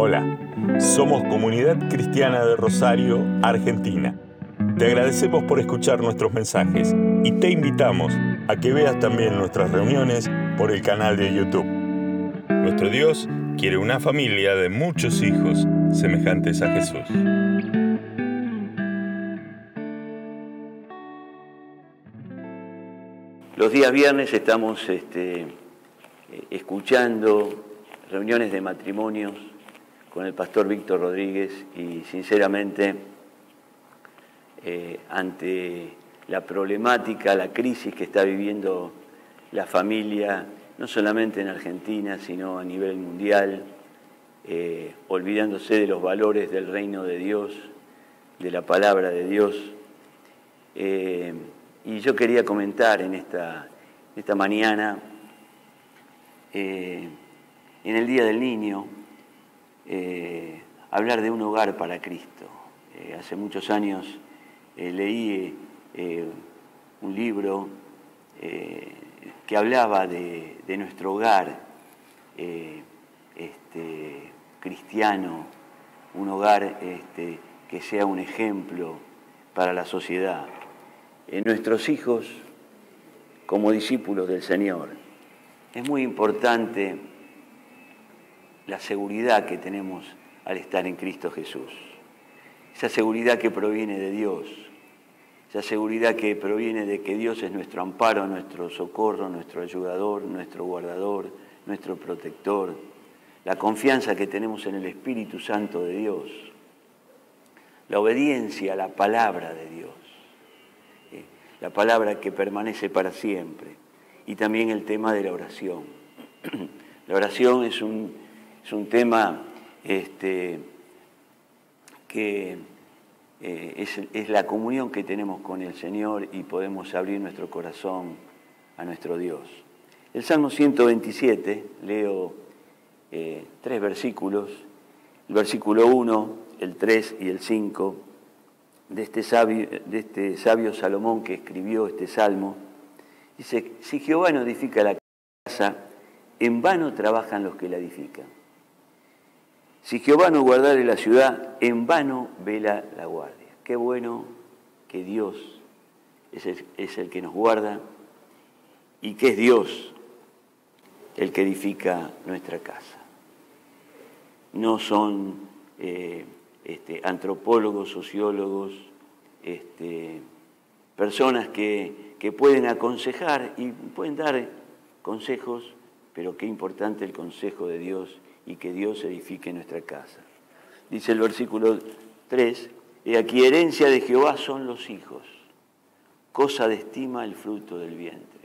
Hola, somos Comunidad Cristiana de Rosario, Argentina. Te agradecemos por escuchar nuestros mensajes y te invitamos a que veas también nuestras reuniones por el canal de YouTube. Nuestro Dios quiere una familia de muchos hijos semejantes a Jesús. Los días viernes estamos este, escuchando reuniones de matrimonios con el pastor Víctor Rodríguez y sinceramente eh, ante la problemática, la crisis que está viviendo la familia, no solamente en Argentina, sino a nivel mundial, eh, olvidándose de los valores del reino de Dios, de la palabra de Dios. Eh, y yo quería comentar en esta, esta mañana, en el Día del Niño, hablar de un hogar para Cristo. hace muchos años eh, leí eh, un libro eh, que hablaba de, nuestro hogar este, cristiano, un hogar este, que sea un ejemplo para la sociedad. nuestros hijos como discípulos del Señor. Es muy importante la seguridad que tenemos al estar en Cristo Jesús. Esa seguridad que proviene de Dios, esa seguridad que proviene de que Dios es nuestro amparo, nuestro socorro, nuestro ayudador, nuestro guardador, nuestro protector, la confianza que tenemos en el Espíritu Santo de Dios, la obediencia a la palabra de Dios, eh, la palabra que permanece para siempre, y también el tema de la oración. La oración es un, es un tema este, que eh, es, la comunión que tenemos con el Señor y podemos abrir nuestro corazón a nuestro Dios. El Salmo 127, leo eh, tres versículos, el versículo 1, el 3 y el 5, de este, sabio, de este sabio Salomón que escribió este salmo, dice, si Jehová no edifica la casa, en vano trabajan los que la edifican. Si Jehová no guardare la ciudad, en vano vela la guardia. Qué bueno que Dios es el, que nos guarda y que es Dios el que edifica nuestra casa. No son eh, este, antropólogos, sociólogos, este, personas que, que pueden aconsejar y pueden dar consejos, pero qué importante el consejo de Dios y que Dios edifique nuestra casa. Dice el versículo 3, y aquí herencia de Jehová son los hijos, cosa de estima el fruto del vientre.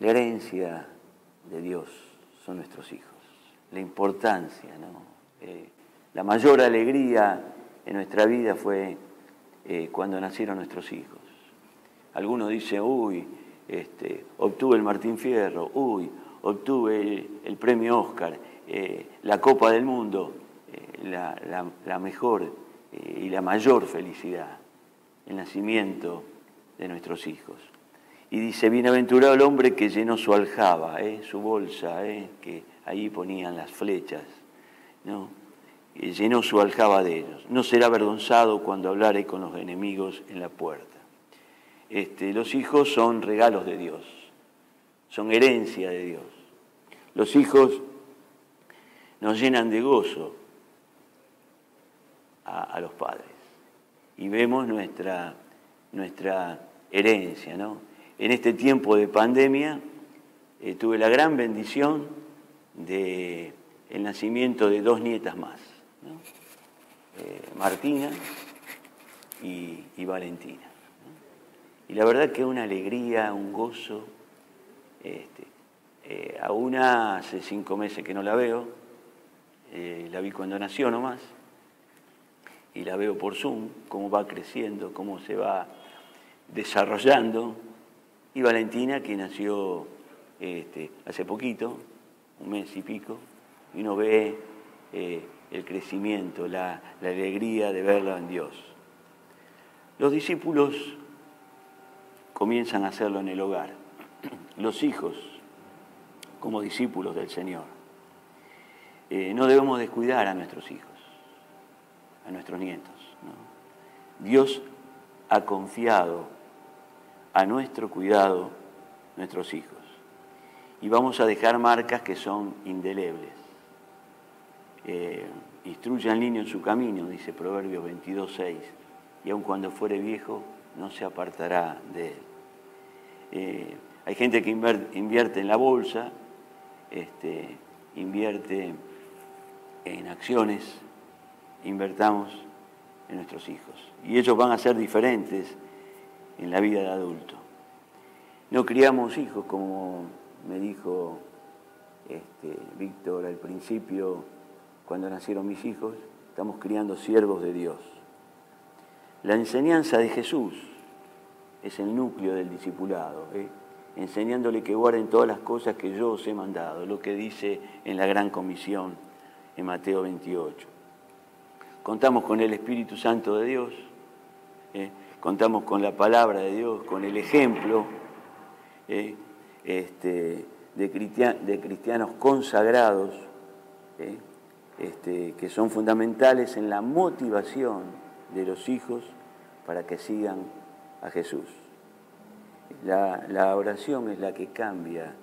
La herencia de Dios son nuestros hijos, la importancia, ¿no? Eh, la mayor alegría en nuestra vida fue eh, cuando nacieron nuestros hijos. Algunos dicen, uy, este, obtuve el Martín Fierro, uy, obtuve el, premio Oscar, eh, la Copa del Mundo, eh, la, mejor eh, y la mayor felicidad, el nacimiento de nuestros hijos. Y dice, bienaventurado el hombre que llenó su aljaba, su bolsa, que ahí ponían las flechas, ¿no? llenó su aljaba de ellos. No será avergonzado cuando hablare con los enemigos en la puerta. Este, los hijos son regalos de Dios, son herencia de Dios. Los hijos nos llenan de gozo a, los padres y vemos nuestra, nuestra herencia. ¿no? En este tiempo de pandemia eh, tuve la gran bendición de el nacimiento de dos nietas más, eh, Martina y, Valentina. Y la verdad que una alegría, un gozo. Este, eh, a una hace cinco meses que no la veo, eh, la vi cuando nació nomás, y la veo por Zoom, cómo va creciendo, cómo se va desarrollando. Y Valentina, que nació este, hace poquito, un mes y pico, y uno ve eh, el crecimiento, la, la alegría de verla en Dios. Los discípulos comienzan a hacerlo en el hogar. Los hijos como discípulos del Señor. eh, no debemos descuidar a nuestros hijos, a nuestros nietos. Dios ha confiado a nuestro cuidado nuestros hijos y vamos a dejar marcas que son indelebles. Eh, instruye al niño en su camino, dice Proverbios 22.6, y aun cuando fuere viejo no se apartará de él. Eh, hay gente que invierte en la bolsa, este, invierte en acciones, invertamos en nuestros hijos. Y ellos van a ser diferentes en la vida del adulto. No criamos hijos, como me dijo este, Víctor al principio, cuando nacieron mis hijos, estamos criando siervos de Dios. La enseñanza de Jesús es el núcleo del discipulado, ¿eh? Enseñándole que guarden todas las cosas que yo os he mandado, lo que dice en la gran comisión en Mateo 28. Contamos con el Espíritu Santo de Dios, ¿eh? contamos con la palabra de Dios, con el ejemplo ¿eh? este, de, cristianos consagrados, este, que son fundamentales en la motivación de los hijos para que sigan a Jesús. La, oración es la que cambia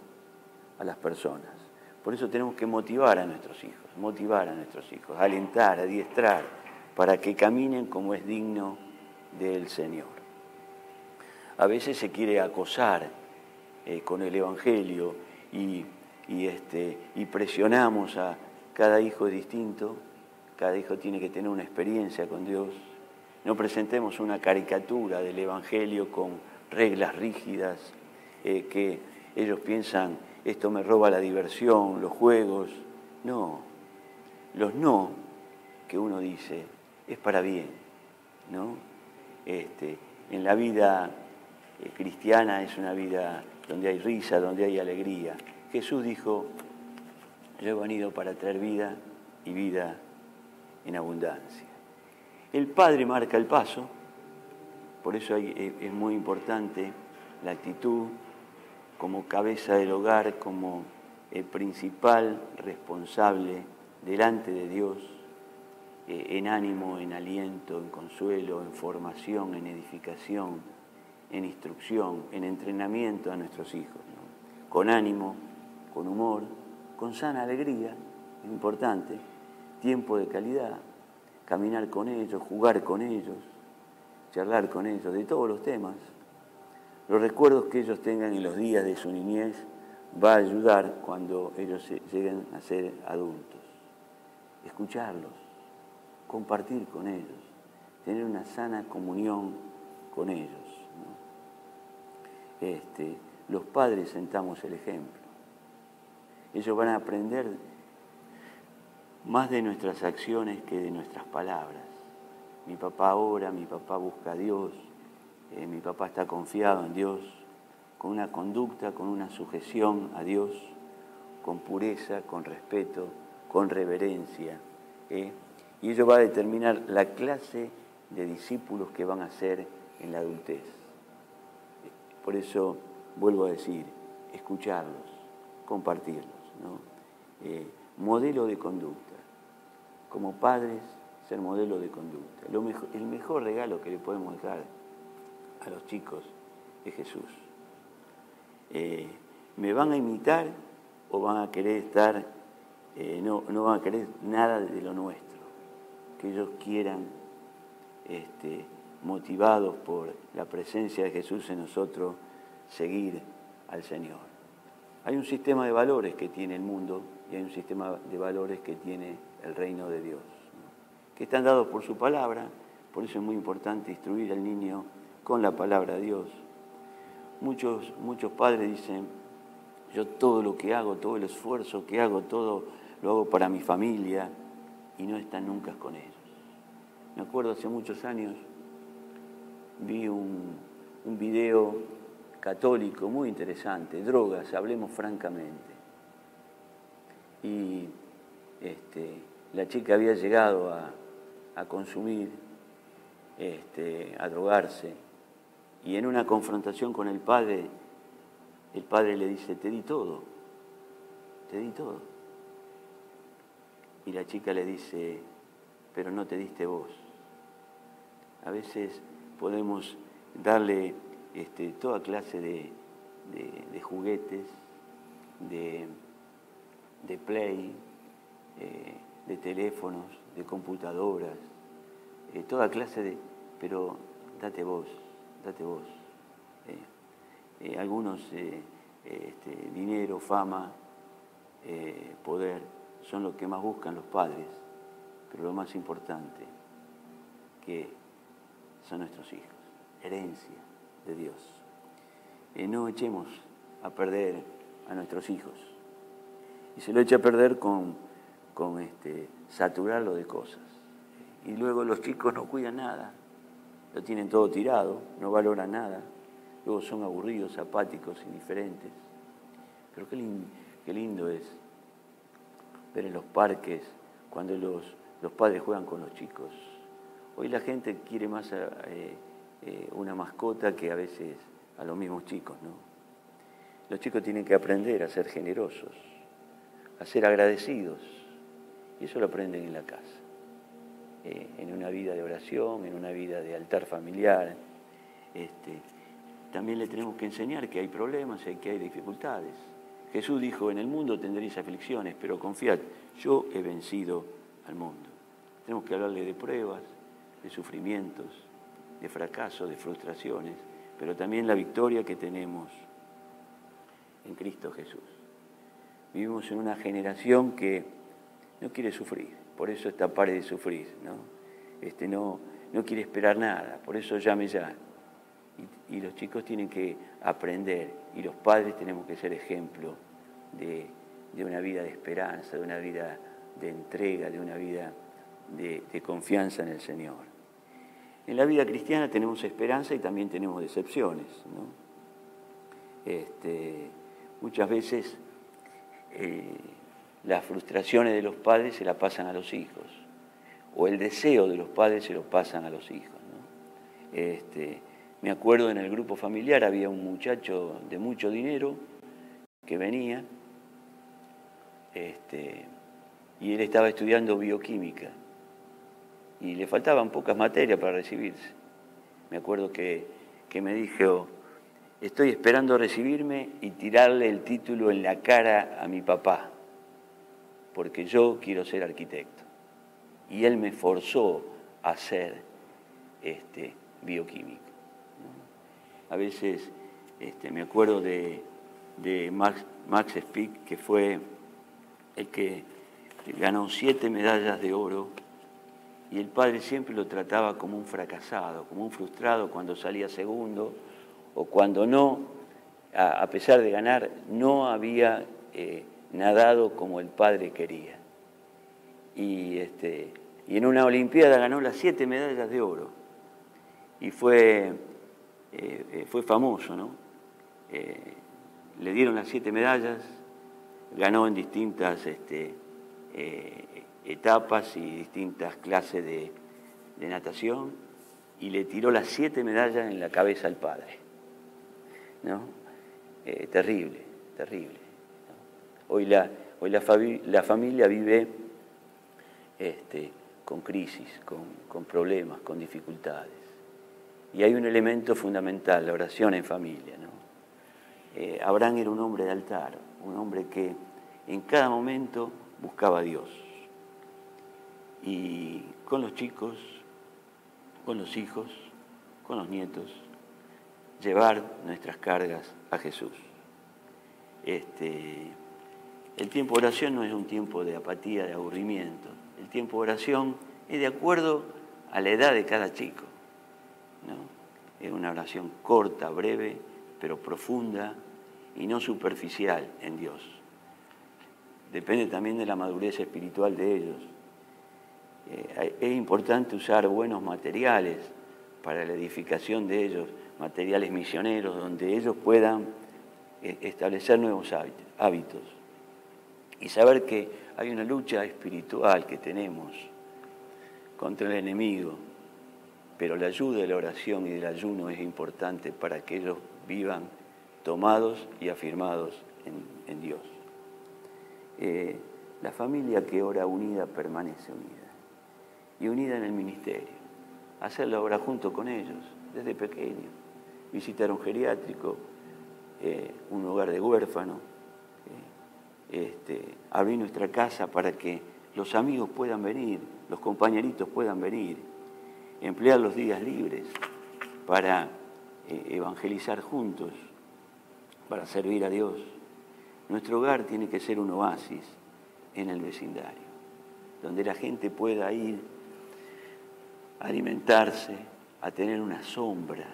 a las personas. Por eso tenemos que motivar a nuestros hijos, motivar a nuestros hijos, alentar, adiestrar, para que caminen como es digno del Señor. A veces se quiere acosar eh, con el Evangelio y, este, y presionamos a cada hijo distinto, cada hijo tiene que tener una experiencia con Dios. No presentemos una caricatura del Evangelio con reglas rígidas, eh, que ellos piensan, esto me roba la diversión, los juegos. No, los no que uno dice es para bien, ¿no? Este, en la vida eh, cristiana es una vida donde hay risa, donde hay alegría. Jesús dijo, yo he venido para traer vida y vida en abundancia. El Padre marca el paso, por eso es muy importante la actitud como cabeza del hogar, como el principal responsable delante de Dios, eh, en ánimo, en aliento, en consuelo, en formación, en edificación, en instrucción, en entrenamiento a nuestros hijos, con ánimo, con humor, con sana alegría, es importante, tiempo de calidad, caminar con ellos, jugar con ellos, charlar con ellos de todos los temas. Los recuerdos que ellos tengan en los días de su niñez va a ayudar cuando ellos lleguen a ser adultos. Escucharlos, compartir con ellos, tener una sana comunión con ellos. Este, los padres sentamos el ejemplo. Ellos van a aprender más de nuestras acciones que de nuestras palabras. Mi papá ora, mi papá busca a Dios, eh, mi papá está confiado en Dios, con una conducta, con una sujeción a Dios, con pureza, con respeto, con reverencia. ¿eh? Y ello va a determinar la clase de discípulos que van a ser en la adultez. Por eso vuelvo a decir, escucharlos, compartirlos. Eh, modelo de conducta. Como padres, ser modelo de conducta. el mejor regalo que le podemos dejar a los chicos es Jesús. Eh, ¿Me van a imitar o van a querer estar, eh, no, no, van a querer nada de lo nuestro? Que ellos quieran, este, motivados por la presencia de Jesús en nosotros, seguir al Señor. Hay un sistema de valores que tiene el mundo y hay un sistema de valores que tiene el reino de Dios que están dados por su palabra, por eso es muy importante instruir al niño con la palabra de Dios. Muchos, muchos padres dicen, yo todo lo que hago, todo el esfuerzo que hago, todo lo hago para mi familia y no están nunca con ellos. Me acuerdo hace muchos años, vi un, un video católico muy interesante, drogas, hablemos francamente. Y este, la chica había llegado a, a consumir, este, a drogarse. Y en una confrontación con el padre, el padre le dice, te di todo, te di todo. y la chica le dice, pero no te diste vos. A veces podemos darle este, toda clase de, juguetes, de, play, eh, de teléfonos, de computadoras, eh, toda clase de... Pero date vos, date vos. Eh, algunos, este, dinero, fama, poder, son lo que más buscan los padres, pero lo más importante, que son nuestros hijos, herencia de Dios. Eh, no echemos a perder a nuestros hijos. Y se lo echa a perder con, con este, saturarlo de cosas. Y luego los chicos no cuidan nada, lo tienen todo tirado, no valoran nada. Luego son aburridos, apáticos, indiferentes. Pero qué lindo, es ver en los parques cuando los, los padres juegan con los chicos. Hoy la gente quiere más eh, eh, una mascota que a veces a los mismos chicos, ¿no? Los chicos tienen que aprender a ser generosos, a ser agradecidos, eso lo aprenden en la casa, eh, en una vida de oración, en una vida de altar familiar. Este, también le tenemos que enseñar que hay problemas y que hay dificultades. Jesús dijo, en el mundo tendréis aflicciones, pero confiad, yo he vencido al mundo. Tenemos que hablarle de pruebas, de sufrimientos, de fracasos, de frustraciones, pero también la victoria que tenemos en Cristo Jesús. Vivimos en una generación que no quiere sufrir, por eso está pare de sufrir, ¿no? Este, no, no quiere esperar nada, por eso llame ya. Y, los chicos tienen que aprender y los padres tenemos que ser ejemplo de, una vida de esperanza, de una vida de entrega, de una vida de, de confianza en el Señor. En la vida cristiana tenemos esperanza y también tenemos decepciones. Este, muchas veces eh, las frustraciones de los padres se las pasan a los hijos, o el deseo de los padres se lo pasan a los hijos. Este, me acuerdo en el grupo familiar había un muchacho de mucho dinero que venía este, y él estaba estudiando bioquímica y le faltaban pocas materias para recibirse. Me acuerdo que, me dijo, estoy esperando recibirme y tirarle el título en la cara a mi papá, porque yo quiero ser arquitecto. Y él me forzó a ser este, bioquímico. A veces este, me acuerdo de, Max, Max Spick, que fue el que ganó siete medallas de oro y el padre siempre lo trataba como un fracasado, como un frustrado cuando salía segundo o cuando no, a, pesar de ganar, no había eh, nadado como el padre quería. Y, este, y en una Olimpiada ganó las siete medallas de oro y fue, eh, eh, fue famoso, ¿no? le dieron las siete medallas, ganó en distintas este, etapas y distintas clases de, natación y le tiró las siete medallas en la cabeza al padre. ¿No? Eh, terrible, terrible. Hoy, la, hoy la, familia vive este, con crisis, con, problemas, con dificultades. Y hay un elemento fundamental, la oración en familia. Eh, Abraham era un hombre de altar, un hombre que en cada momento buscaba a Dios y con los chicos, con los hijos, con los nietos, llevar nuestras cargas a Jesús. Este, el tiempo de oración no es un tiempo de apatía, de aburrimiento. El tiempo de oración es de acuerdo a la edad de cada chico. Es una oración corta, breve, pero profunda y no superficial en Dios. Depende también de la madurez espiritual de ellos. Eh, es importante usar buenos materiales para la edificación de ellos, materiales misioneros, donde ellos puedan eh, establecer nuevos hábitos. Y saber que hay una lucha espiritual que tenemos contra el enemigo, pero la ayuda de la oración y del ayuno es importante para que ellos vivan tomados y afirmados en, Dios. Eh, La familia que ora unida permanece unida. Y unida en el ministerio. Hacer la obra junto con ellos, desde pequeño. Visitar un geriátrico, eh, un hogar de huérfanos. Este, abrir nuestra casa para que los amigos puedan venir, los compañeritos puedan venir. Emplear los días libres para eh, evangelizar juntos, para servir a Dios. Nuestro hogar tiene que ser un oasis en el vecindario, donde la gente pueda ir a alimentarse, a tener una sombra,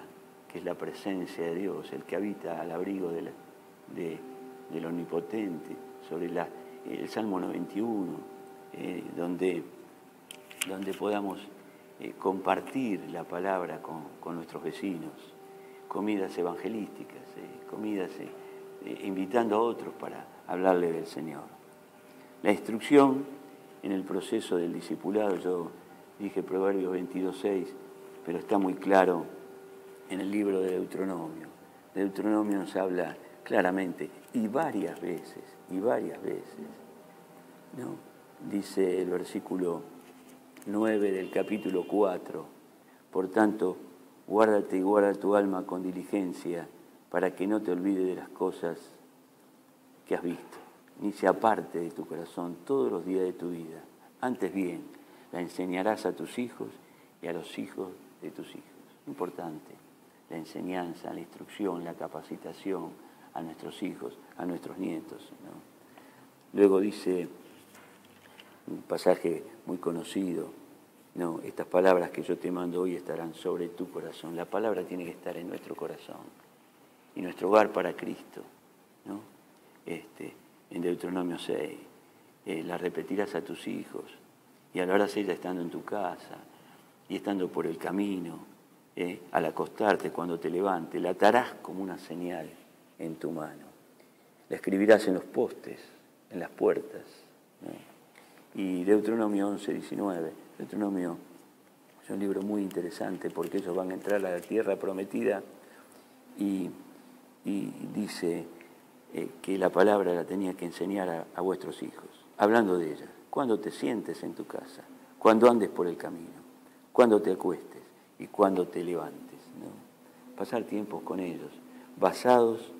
que es la presencia de Dios, el que habita al abrigo del Omnipotente, sobre el Salmo 91, eh, donde, donde podamos eh, compartir la palabra con, nuestros vecinos, comidas evangelísticas, eh, comidas invitando a otros para hablarle del Señor. La instrucción en el proceso del discipulado, yo dije Proverbios 22.6, pero está muy claro en el libro de Deuteronomio. Deuteronomio nos habla claramente y varias veces, y varias veces. ¿no? Dice el versículo 9 del capítulo 4, por tanto, guárdate y guarda tu alma con diligencia para que no te olvides de las cosas que has visto ni se aparte de tu corazón todos los días de tu vida. Antes bien, la enseñarás a tus hijos y a los hijos de tus hijos. Importante, la enseñanza, la instrucción, la capacitación a nuestros hijos, a nuestros nietos. Luego dice un pasaje muy conocido, no, estas palabras que yo te mando hoy estarán sobre tu corazón. La palabra tiene que estar en nuestro corazón y nuestro hogar para Cristo. Este, en Deuteronomio 6. Eh, la repetirás a tus hijos y hablarás ella estando en tu casa y estando por el camino, eh, al acostarte, cuando te levantes, la atarás como una señal en tu mano. La escribirás en los postes, en las puertas. Y Deuteronomio 11, 19. Deuteronomio es un libro muy interesante porque ellos van a entrar a la tierra prometida y, y dice, eh, que la palabra la tenía que enseñar a, vuestros hijos, hablando de ella, cuando te sientes en tu casa, cuando andes por el camino, cuando te acuestes y cuando te levantes. Pasar tiempos con ellos, basados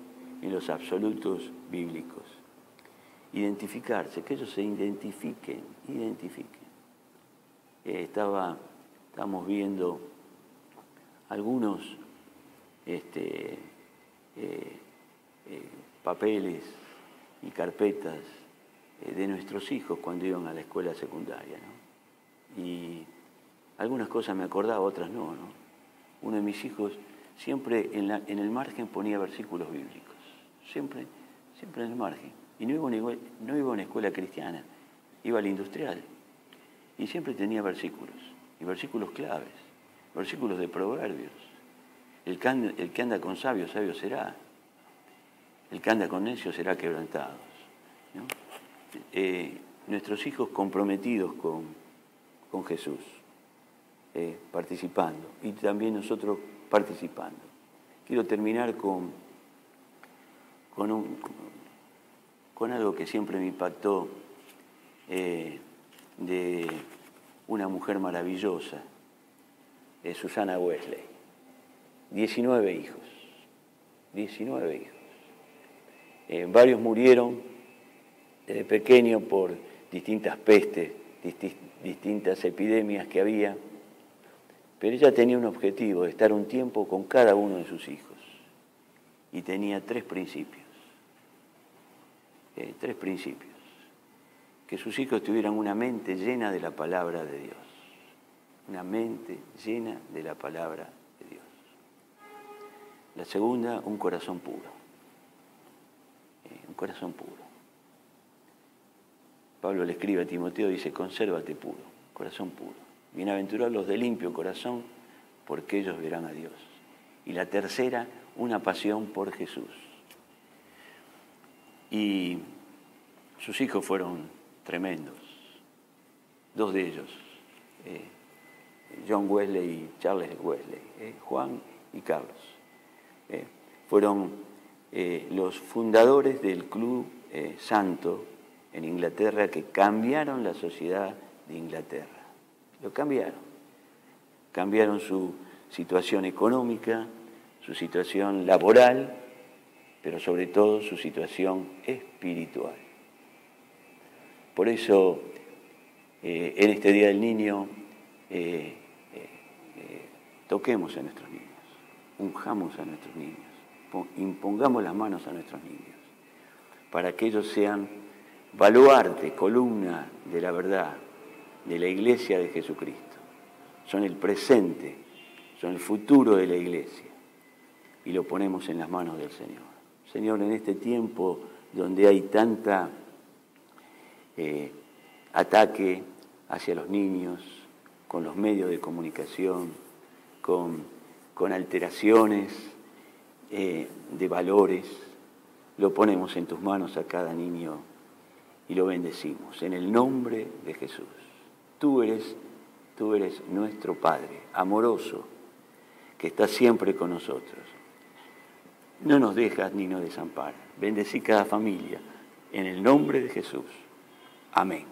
en los absolutos bíblicos. Identificarse, que ellos se identifiquen, identifiquen. Eh, estaba, estamos viendo algunos este, eh, papeles y carpetas eh, de nuestros hijos cuando iban a la escuela secundaria. Y algunas cosas me acordaba, otras no. Uno de mis hijos siempre en, la, en, el margen ponía versículos bíblicos, siempre, siempre en el margen. Y no iba, no iba a una escuela cristiana, iba a la industrial. Y siempre tenía versículos, y versículos claves, versículos de proverbios. El que, anda con sabios, sabio será el que anda con necios será quebrantado. Eh, nuestros hijos comprometidos con, Jesús, eh, participando, y también nosotros participando. Quiero terminar con, con, con algo que siempre me impactó eh, de una mujer maravillosa, Susana Wesley. 19 hijos, 19 hijos. Eh, varios murieron desde pequeño por distintas pestes, distintas epidemias que había, pero ella tenía un objetivo, estar un tiempo con cada uno de sus hijos. Y tenía tres principios, eh, tres principios. Que sus hijos tuvieran una mente llena de la palabra de Dios, una mente llena de la palabra de Dios. La segunda, un corazón puro un corazón puro. Pablo le escribe a Timoteo, dice, consérvate puro, corazón puro. Bienaventurados los de limpio corazón, porque ellos verán a Dios. Y la tercera, una pasión por Jesús. Y sus hijos fueron tremendos, dos de ellos, eh, John Wesley y Charles Wesley, eh, Juan y Carlos. Eh, fueron los fundadores del Club Santo en Inglaterra que cambiaron la sociedad de Inglaterra. Lo cambiaron. Cambiaron su situación económica, su situación laboral, pero sobre todo su situación espiritual. Por eso, eh, en este Día del Niño, eh, eh, toquemos a nuestros niños, unjamos a nuestros niños, impongamos las manos a nuestros niños, para que ellos sean baluarte, columna de la verdad, de la iglesia de Jesucristo. Son el presente, son el futuro de la iglesia. Y lo ponemos en las manos del Señor. Señor, en este tiempo donde hay tanta eh, ataque hacia los niños, con los medios de comunicación, con, alteraciones eh, de valores, lo ponemos en tus manos a cada niño y lo bendecimos en el nombre de Jesús. Tú eres, tú eres nuestro Padre, amoroso, que está siempre con nosotros. No nos dejas ni nos desamparas. Bendecí cada familia en el nombre de Jesús. Amén.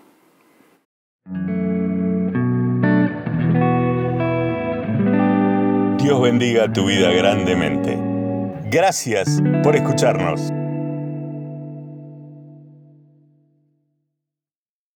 Dios bendiga tu vida grandemente. Gracias por escucharnos.